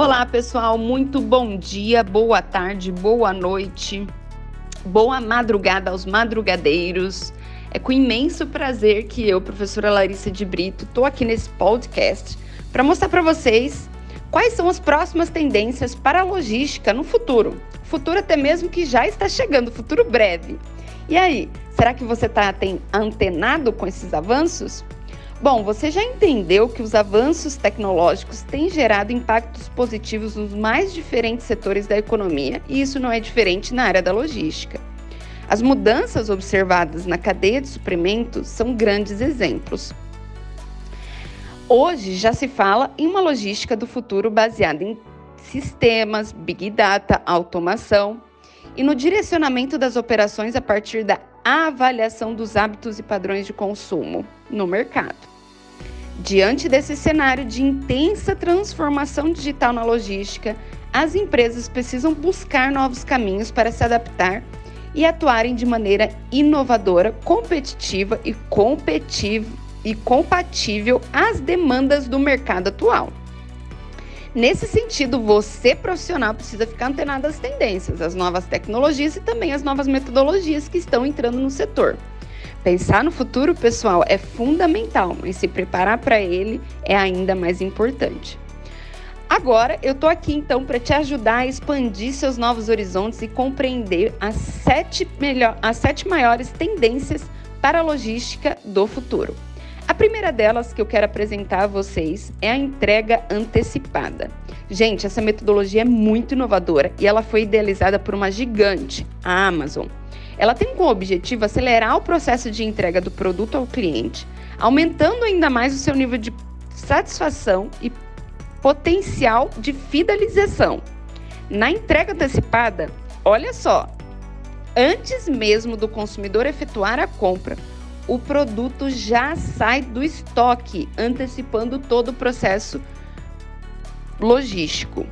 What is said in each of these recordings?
Olá, pessoal, muito bom dia, boa tarde, boa noite, boa madrugada aos madrugadeiros. É com imenso prazer que eu, professora Larissa de Brito, estou aqui nesse podcast para mostrar para vocês quais são as próximas tendências para a logística no futuro. Futuro até mesmo que já está chegando, futuro breve. E aí, será que você está antenado com esses avanços? Bom, você já entendeu que os avanços tecnológicos têm gerado impactos positivos nos mais diferentes setores da economia e isso não é diferente na área da logística. As mudanças observadas na cadeia de suprimentos são grandes exemplos. Hoje já se fala em uma logística do futuro baseada em sistemas, big data, automação e no direcionamento das operações a partir da avaliação dos hábitos e padrões de consumo no mercado. Diante desse cenário de intensa transformação digital na logística, as empresas precisam buscar novos caminhos para se adaptar e atuarem de maneira inovadora, competitiva e, e compatível às demandas do mercado atual. Nesse sentido, você profissional precisa ficar antenado às tendências, às novas tecnologias e também às novas metodologias que estão entrando no setor. Pensar no futuro, pessoal, é fundamental, mas se preparar para ele é ainda mais importante. Agora, eu estou aqui então para te ajudar a expandir seus novos horizontes e compreender as sete, melhor, as sete maiores tendências para a logística do futuro. A primeira delas que eu quero apresentar a vocês é a entrega antecipada. Gente, essa metodologia é muito inovadora e ela foi idealizada por uma gigante, a Amazon. Ela tem como objetivo acelerar o processo de entrega do produto ao cliente, aumentando ainda mais o seu nível de satisfação e potencial de fidelização. Na entrega antecipada, olha só, antes mesmo do consumidor efetuar a compra, o produto já sai do estoque, antecipando todo o processo logístico.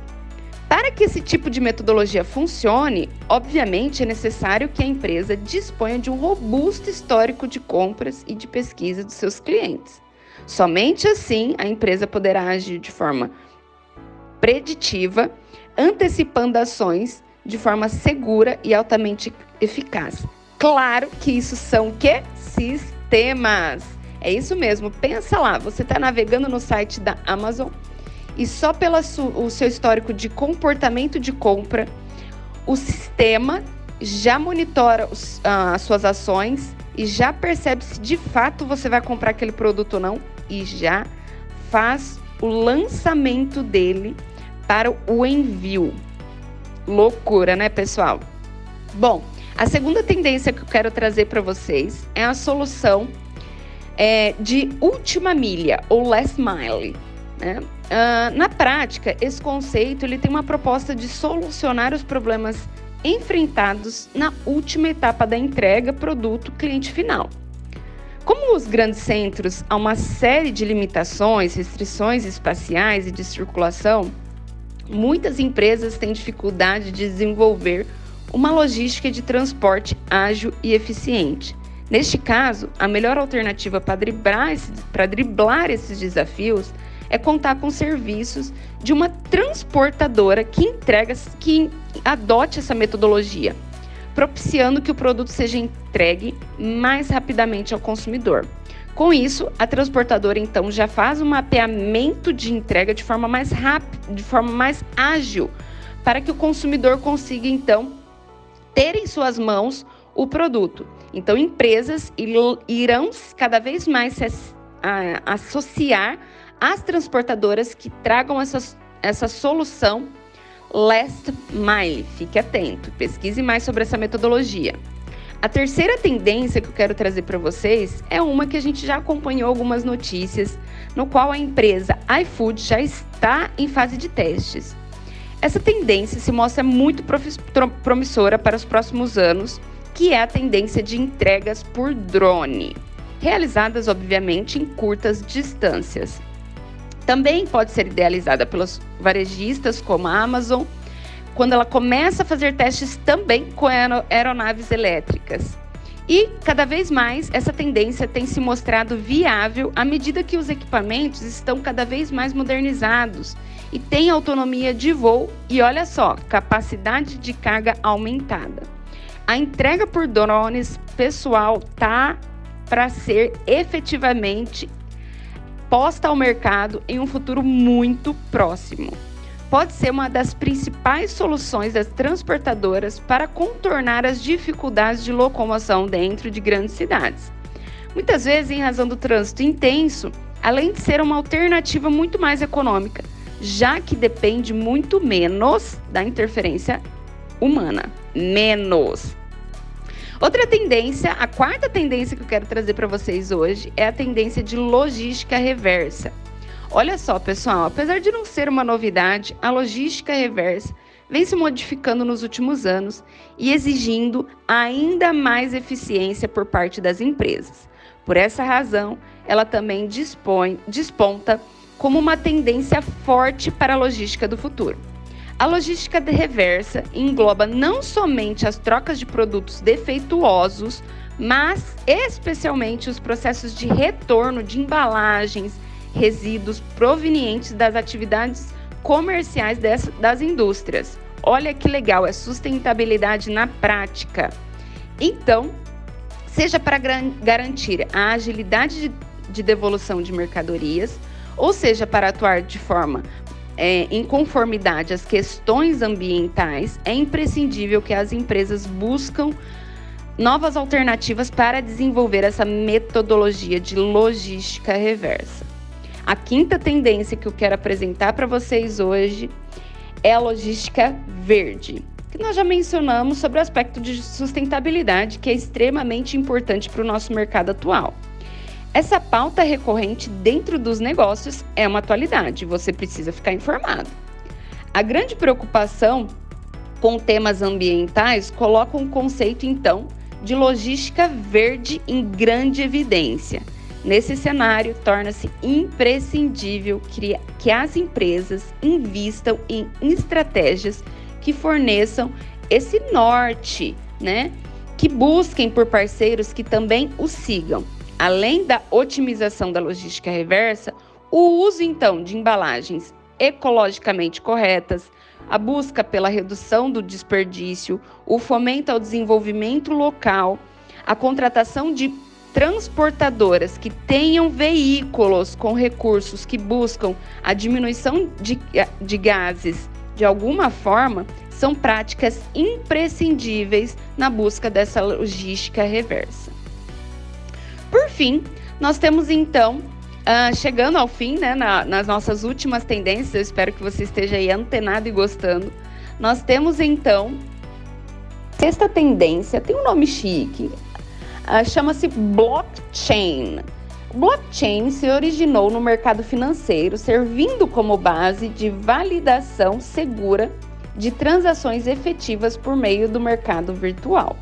Para que esse tipo de metodologia funcione, obviamente é necessário que a empresa disponha de um robusto histórico de compras e de pesquisa dos seus clientes. Somente assim a empresa poderá agir de forma preditiva, antecipando ações de forma segura e altamente eficaz. Claro que isso são que sistemas. É isso mesmo. Pensa lá, você está navegando no site da Amazon e só pelo seu histórico de comportamento de compra, o sistema já monitora os, uh, as suas ações e já percebe se de fato você vai comprar aquele produto ou não e já faz o lançamento dele para o envio. Loucura, né, pessoal? Bom, a segunda tendência que eu quero trazer para vocês é a solução é, de última milha ou last mile. Né? Uh, na prática, esse conceito ele tem uma proposta de solucionar os problemas enfrentados na última etapa da entrega produto cliente final. Como os grandes centros há uma série de limitações, restrições espaciais e de circulação, muitas empresas têm dificuldade de desenvolver uma logística de transporte ágil e eficiente. Neste caso, a melhor alternativa para driblar, para driblar esses desafios é contar com serviços de uma transportadora que entrega, que adote essa metodologia, propiciando que o produto seja entregue mais rapidamente ao consumidor. Com isso, a transportadora então já faz um mapeamento de entrega de forma mais rápida, de forma mais ágil, para que o consumidor consiga então ter em suas mãos o produto. Então, empresas irão cada vez mais se associar as transportadoras que tragam essa, essa solução last mile. Fique atento, pesquise mais sobre essa metodologia. A terceira tendência que eu quero trazer para vocês é uma que a gente já acompanhou algumas notícias, no qual a empresa iFood já está em fase de testes. Essa tendência se mostra muito promissora para os próximos anos, que é a tendência de entregas por drone, realizadas obviamente em curtas distâncias. Também pode ser idealizada pelos varejistas como a Amazon, quando ela começa a fazer testes também com aeronaves elétricas. E cada vez mais essa tendência tem se mostrado viável à medida que os equipamentos estão cada vez mais modernizados e têm autonomia de voo e olha só, capacidade de carga aumentada. A entrega por drones pessoal tá para ser efetivamente posta ao mercado em um futuro muito próximo pode ser uma das principais soluções das transportadoras para contornar as dificuldades de locomoção dentro de grandes cidades. Muitas vezes, em razão do trânsito intenso, além de ser uma alternativa muito mais econômica, já que depende muito menos da interferência humana. Menos. Outra tendência, a quarta tendência que eu quero trazer para vocês hoje é a tendência de logística reversa. Olha só, pessoal, apesar de não ser uma novidade, a logística reversa vem se modificando nos últimos anos e exigindo ainda mais eficiência por parte das empresas. Por essa razão, ela também dispõe, desponta como uma tendência forte para a logística do futuro. A logística reversa engloba não somente as trocas de produtos defeituosos, mas especialmente os processos de retorno de embalagens, resíduos provenientes das atividades comerciais dessa, das indústrias. Olha que legal, é sustentabilidade na prática. Então, seja para garantir a agilidade de, de devolução de mercadorias, ou seja, para atuar de forma é, em conformidade às questões ambientais, é imprescindível que as empresas buscam novas alternativas para desenvolver essa metodologia de logística reversa. A quinta tendência que eu quero apresentar para vocês hoje é a logística verde, que nós já mencionamos sobre o aspecto de sustentabilidade, que é extremamente importante para o nosso mercado atual. Essa pauta recorrente dentro dos negócios é uma atualidade, você precisa ficar informado. A grande preocupação com temas ambientais coloca um conceito, então, de logística verde em grande evidência Nesse cenário, torna-se imprescindível que as empresas invistam em estratégias que forneçam esse norte, né? Que busquem por parceiros que também o sigam. Além da otimização da logística reversa, o uso então de embalagens ecologicamente corretas, a busca pela redução do desperdício, o fomento ao desenvolvimento local, a contratação de transportadoras que tenham veículos com recursos que buscam a diminuição de, de gases de alguma forma são práticas imprescindíveis na busca dessa logística reversa. Fim, nós temos então, uh, chegando ao fim, né, na, nas nossas últimas tendências, eu espero que você esteja aí antenado e gostando. Nós temos então, sexta tendência, tem um nome chique, uh, chama-se blockchain. Blockchain se originou no mercado financeiro, servindo como base de validação segura de transações efetivas por meio do mercado virtual.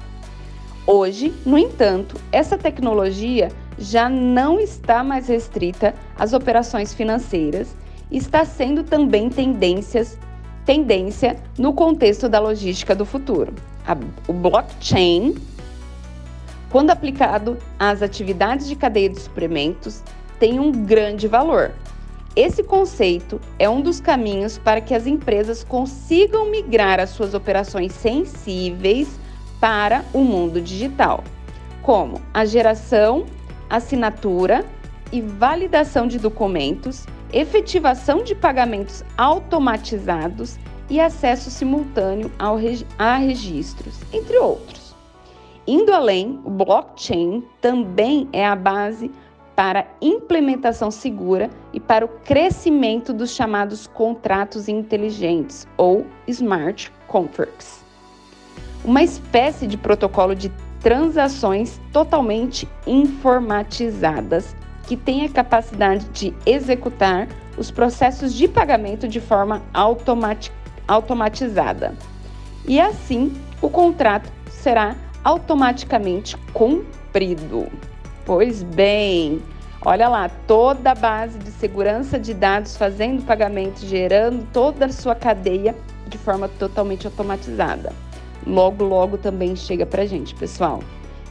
Hoje, no entanto, essa tecnologia já não está mais restrita às operações financeiras está sendo também tendências, tendência no contexto da logística do futuro. A, o blockchain quando aplicado às atividades de cadeia de suprimentos, tem um grande valor. Esse conceito é um dos caminhos para que as empresas consigam migrar as suas operações sensíveis para o mundo digital, como a geração, assinatura e validação de documentos, efetivação de pagamentos automatizados e acesso simultâneo ao, a registros, entre outros. Indo além, o blockchain também é a base para implementação segura e para o crescimento dos chamados contratos inteligentes ou smart contracts. Uma espécie de protocolo de transações totalmente informatizadas que tem a capacidade de executar os processos de pagamento de forma automatizada. E assim, o contrato será automaticamente cumprido. Pois bem, olha lá, toda a base de segurança de dados fazendo pagamento, gerando toda a sua cadeia de forma totalmente automatizada. Logo, logo também chega para gente, pessoal.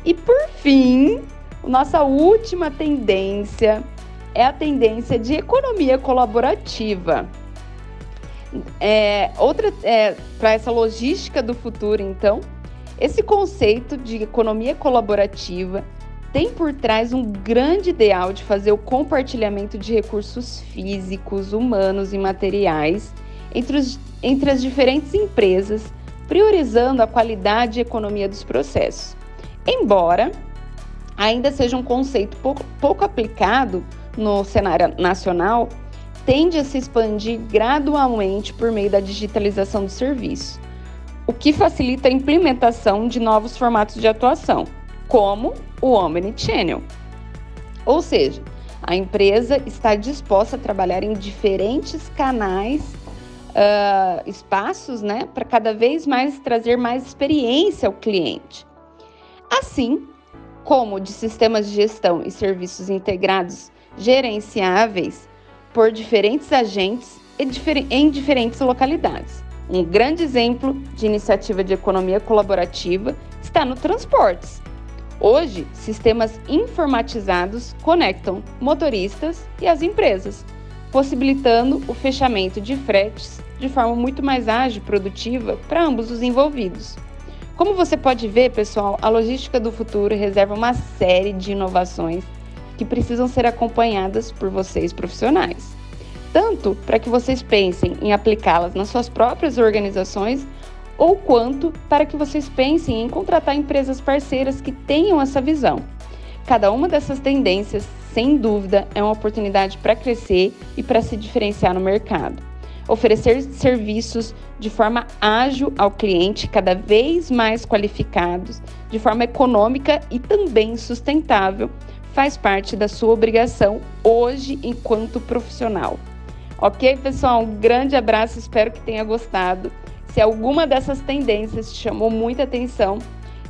E por fim, nossa última tendência é a tendência de economia colaborativa. É, outra é, para essa logística do futuro, então, esse conceito de economia colaborativa tem por trás um grande ideal de fazer o compartilhamento de recursos físicos, humanos e materiais entre, os, entre as diferentes empresas, priorizando a qualidade e economia dos processos. Embora ainda seja um conceito pouco, pouco aplicado no cenário nacional, tende a se expandir gradualmente por meio da digitalização do serviço, o que facilita a implementação de novos formatos de atuação, como o Omnichannel. Ou seja, a empresa está disposta a trabalhar em diferentes canais, uh, espaços, né, para cada vez mais trazer mais experiência ao cliente. Assim como de sistemas de gestão e serviços integrados gerenciáveis por diferentes agentes em diferentes localidades. Um grande exemplo de iniciativa de economia colaborativa está no transportes. Hoje, sistemas informatizados conectam motoristas e as empresas, possibilitando o fechamento de fretes de forma muito mais ágil e produtiva para ambos os envolvidos. Como você pode ver, pessoal, a logística do futuro reserva uma série de inovações que precisam ser acompanhadas por vocês profissionais. Tanto para que vocês pensem em aplicá-las nas suas próprias organizações, ou quanto para que vocês pensem em contratar empresas parceiras que tenham essa visão. Cada uma dessas tendências, sem dúvida, é uma oportunidade para crescer e para se diferenciar no mercado. Oferecer serviços de forma ágil ao cliente, cada vez mais qualificados, de forma econômica e também sustentável, faz parte da sua obrigação hoje enquanto profissional. Ok, pessoal? Um grande abraço, espero que tenha gostado. Se alguma dessas tendências te chamou muita atenção,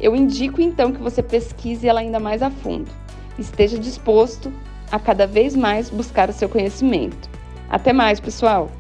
eu indico então que você pesquise ela ainda mais a fundo. Esteja disposto a cada vez mais buscar o seu conhecimento. Até mais, pessoal!